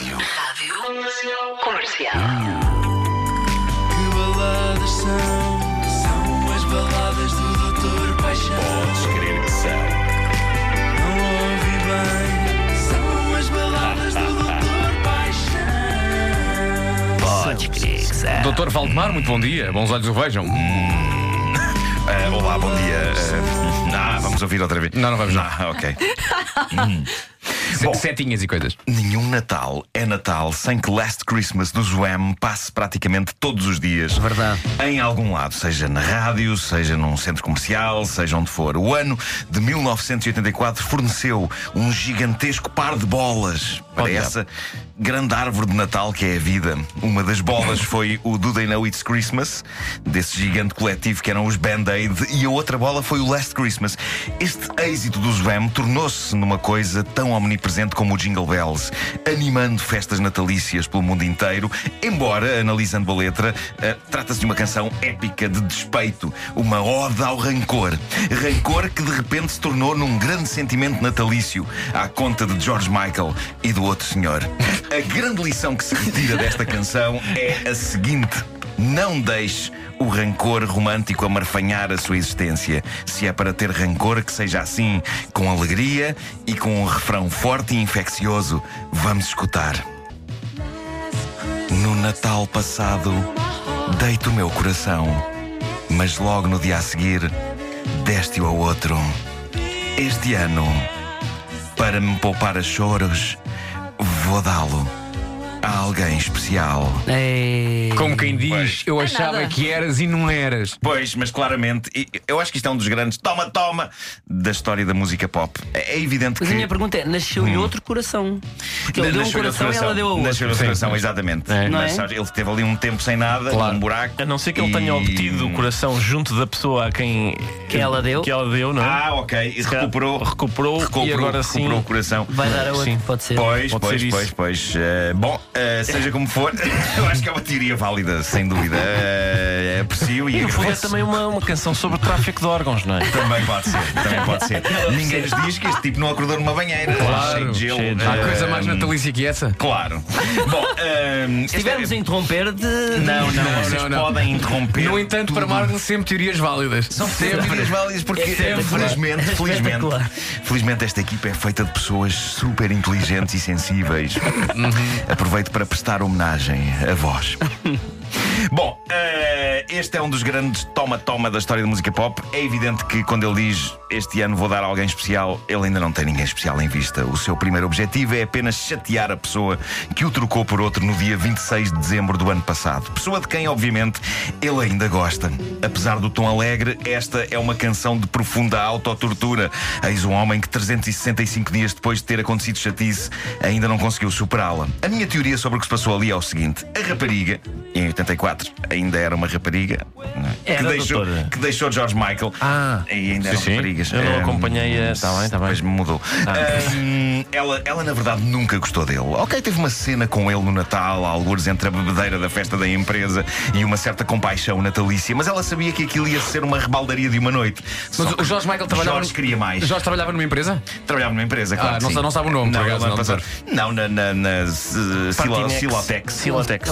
Rádio. Rádio Comercial. Que baladas são? São as baladas do Doutor Paixão. Podes crer que são. Não ouvi bem. São as baladas do Doutor Paixão. Podes crer que são. Doutor Valdemar, muito bom dia. Bons olhos o vejam. Ah, olá, bom dia. Ah, ah, vamos ouvir outra vez. Não, não vamos, não. Ah, ok. Se- Setinhas e coisas. Nenhum Natal é Natal sem que Last Christmas do Zwam passe praticamente todos os dias. Verdade. Em algum lado, seja na rádio, seja num centro comercial, seja onde for. O ano de 1984 forneceu um gigantesco par de bolas para essa grande árvore de Natal que é a vida. Uma das bolas foi o Do They Know It's Christmas, desse gigante coletivo que eram os Band-Aid, e a outra bola foi o Last Christmas. Este êxito do Zwam tornou-se numa coisa tão omnipresente como o Jingle Bells, animando festas natalícias pelo mundo inteiro, embora, analisando a letra, eh, trata-se de uma canção épica de despeito, uma ode ao rancor. Rancor que de repente se tornou num grande sentimento natalício, à conta de George Michael e do outro senhor. A grande lição que se retira desta canção é a seguinte: não deixe o rancor romântico amarfanhar a sua existência. Se é para ter rancor, que seja assim, com alegria e com um refrão forte e infeccioso. Vamos escutar. No Natal passado, dei-te o meu coração, mas logo no dia a seguir, deste-o ao outro. Este ano, para me poupar a choros, vou dá-lo a alguém especial. Ei. Como quem diz, Pois. eu achava nada. que eras e não eras. Pois, mas claramente, e- eu acho que isto é um dos grandes toma-toma da história da música pop. É é evidente Mas que. a minha pergunta é: nasceu-lhe outro coração? Porque ele deu um coração e ela deu a outro. Nasceu-lhe outro coração, exatamente. É. Não Mas é? sabes, ele teve ali um tempo sem nada, Claro. um buraco. A não ser que ele tenha e- obtido o coração junto da pessoa a quem Que ela deu? que ela deu, não é? Ah, ok. E Se calhar recuperou, recuperou, recuperou, e agora sim. recuperou o coração. Vai dar a outro, Sim. pode ser. Pois, Pode pois, ser pois, pois. Eh, bom, eh, seja como for, eu acho que é uma teoria válida, sem dúvida. Eh, aprecio e E no fundo é agradeço. também uma, uma canção sobre tráfico de órgãos, não é? Também pode ser, também pode ser. Ninguém nos diz que este tipo não acordou numa banheira. Claro, cheio de gelo. cheio de- Há Eh, coisa mais natalícia que essa? Claro. Bom, ehm, Se estivermos a interromper de. Não, não, Não, vocês não, não. podem interromper. No entanto, para tudo. Marco, sempre teorias válidas. São sempre teorias válidas porque, É felizmente, É felizmente, felizmente, esta equipa é feita de pessoas super inteligentes e sensíveis. Para prestar homenagem a vós. Bom, eh, este é um dos grandes toma-toma da história da música pop. É evidente que quando ele diz este ano vou dar a alguém especial, ele ainda não tem ninguém especial em vista. O seu primeiro objetivo é apenas chatear a pessoa que o trocou por outro no dia 26 de dezembro do ano passado. Pessoa de quem, obviamente, ele ainda gosta. Apesar do tom alegre, esta é uma canção de profunda autotortura. Eis um homem que 365 dias depois de ter acontecido chatice ainda não conseguiu superá-la. A minha teoria sobre o que se passou ali é o seguinte: a rapariga, em 84, ainda era uma rapariga é? que, Era, deixou, doutora. que deixou George Michael. Ah, e ainda sim, eram sim. raparigas. Eu não Ahm, acompanhei a- tá bem, tá bem. Depois mudou. Ahm, ela, ela, na verdade, nunca gostou dele. Ok, teve uma cena com ele no Natal, alguns entre a bebedeira da festa da empresa e uma certa compaixão natalícia, mas ela sabia que aquilo ia ser uma rebaldaria de uma noite. Só mas que o Jorge Michael trabalhava. Jorge queria mais. Jorge trabalhava numa empresa? Trabalhava numa empresa, claro. Ah, que não sim. não sabe o nome, por não, acaso, não, não, não, na, na, na Silo- Partinex. Silotex. Silotex.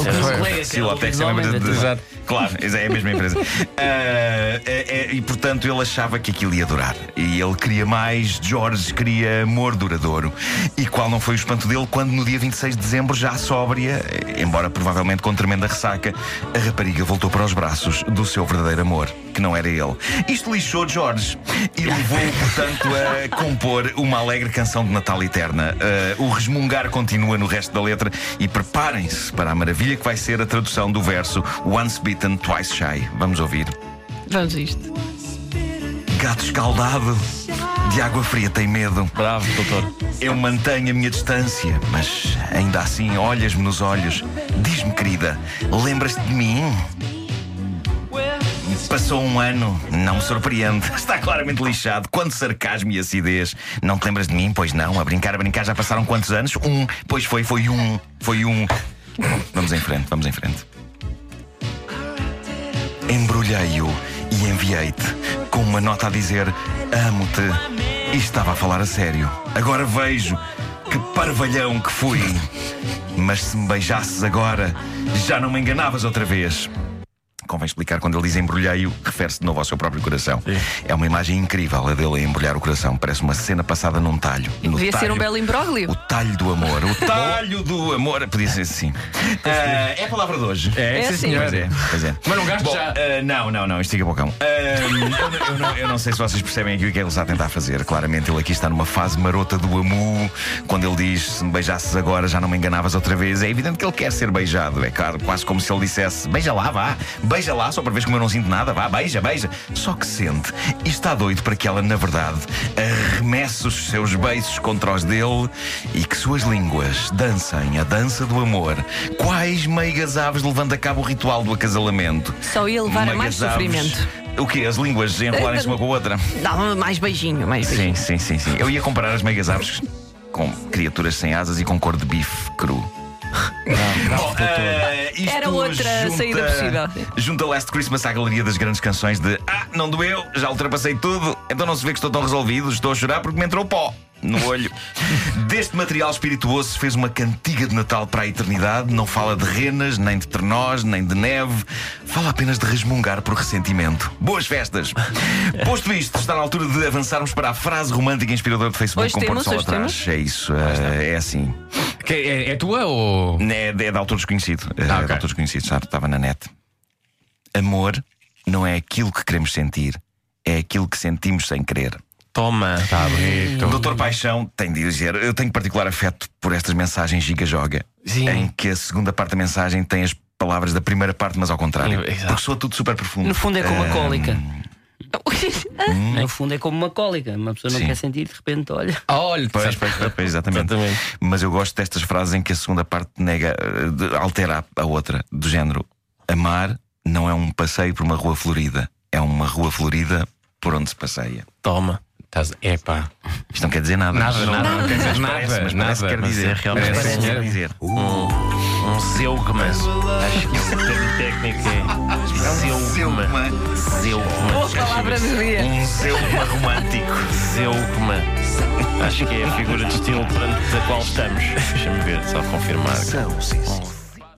Era Silotex é uma. Exato. Claro, é a mesma empresa. Ah, é- é- e portanto ele achava que aquilo ia durar. E ele queria mais, George queria amor duradouro. E qual não foi o espanto dele quando no dia 26 de dezembro, já sóbria, eh, embora provavelmente com tremenda ressaca, a rapariga voltou para os braços do seu verdadeiro amor, que não era ele. Isto lixou George e levou-o, portanto, a compor uma alegre canção de Natal eterna. Ah, o resmungar continua no resto da letra e preparem-se para a maravilha que vai ser a tradução do verso Once Bitten, Twice Shy. Vamos ouvir. Vamos a isto. Gato escaldado, de água fria tem medo. Bravo, doutor. Eu mantenho a minha distância, mas ainda assim olhas-me nos olhos. Diz-me, querida, lembras-te de mim? Passou um ano, não me surpreende. Está claramente lixado. Quanto sarcasmo e acidez. Não te lembras de mim? Pois não. A brincar, a brincar, já passaram quantos anos? Um. Pois foi, foi um. Foi um. Vamos em frente, vamos em frente. Embrulhei-o e enviei-te com uma nota a dizer: Amo-te. E estava a falar a sério. Agora vejo Que parvalhão que fui! Mas se me beijasses agora, já não me enganavas outra vez. Convém explicar quando ele diz embrulhei-o, refere-se de novo ao seu próprio coração. É uma imagem incrível a dele a embrulhar o coração. Parece uma cena passada num talho. No Devia ser talho- um belo imbróglio. O talho do amor. O talho do amor. Podia ser assim. Ah, é a palavra de hoje. É, É sim, assim. senhor. Pois é, pois é. Mas não gasto Bom, já. ah, não, não, não, estiga bocão. Ah, eu, não- eu não, eu não sei se vocês percebem aqui o que é que ele está a tentar fazer. Claramente, ele aqui está numa fase marota do amu. Quando ele diz se me beijasses agora já não me enganavas outra vez, é evidente que ele quer ser beijado. É claro, quase como se ele dissesse: beija lá, vá, beija lá, só para ver como eu não sinto nada, vá, beija, beija. Só que sente e está doido para que ela, na verdade, arremesse os seus beiços contra os dele e que suas línguas dancem a dança do amor. Quais meigas aves levando a cabo o ritual do acasalamento? Só ia levar a mais sofrimento. O quê? As línguas enrolarem-se uma com a outra? Dá mais beijinho, mais beijinho. Sim, sim, sim, sim. Eu ia comparar as meigas aves com criaturas sem asas e com cor de bife cru. Bom, eh, isto Era outra saída possível. Junta Last Christmas à galeria das grandes canções de Ah, não doeu, já ultrapassei tudo, então não se vê que estou tão resolvido, estou a chorar porque me entrou pó no olho. Deste material espirituoso se fez uma cantiga de Natal para a eternidade. Não fala de renas, nem de trenós, nem de neve. Fala apenas de resmungar por ressentimento. Boas festas! Posto isto, está na altura de avançarmos para a frase romântica inspiradora do Facebook Hoje com temos, Porto Sol atrás. É isso, eh, é assim. Que é, é tua ou. É, é de autor desconhecido. É Ah, ok. de autor desconhecido, já estava na net. Amor não é aquilo que queremos sentir, é aquilo que sentimos sem querer. Toma. Tá bonito. O Doutor Paixão tem de dizer: Eu tenho particular afeto por estas mensagens giga-joga, Sim. em que a segunda parte da mensagem tem as palavras da primeira parte, mas ao contrário. Exato. Porque soa tudo super profundo. No fundo é como uma Ah, cólica. No fundo é como uma cólica. Uma pessoa não Sim. quer sentir, de repente, olha. Olha, Pois, pois, pois, pois, exatamente. Exatamente. Mas eu gosto destas frases em que a segunda parte nega, eh, altera a outra, do género: Amar não é um passeio por uma rua florida, é uma rua florida por onde se passeia. Toma. Estás. Epá. Isto não quer dizer nada. Nada, mas- nada, não quer dizer mas nada, parece, mas parece que nada, quer mas dizer. é realmente- Parece que quer senhor. dizer. Um zeugma. Acho que técnico é zeugma. Zeugma. Boa palavra do dia. Um zeuma romântico. Zeugma. Acho que é a figura de estilo perante a qual estamos. Deixa-me ver, só confirmar.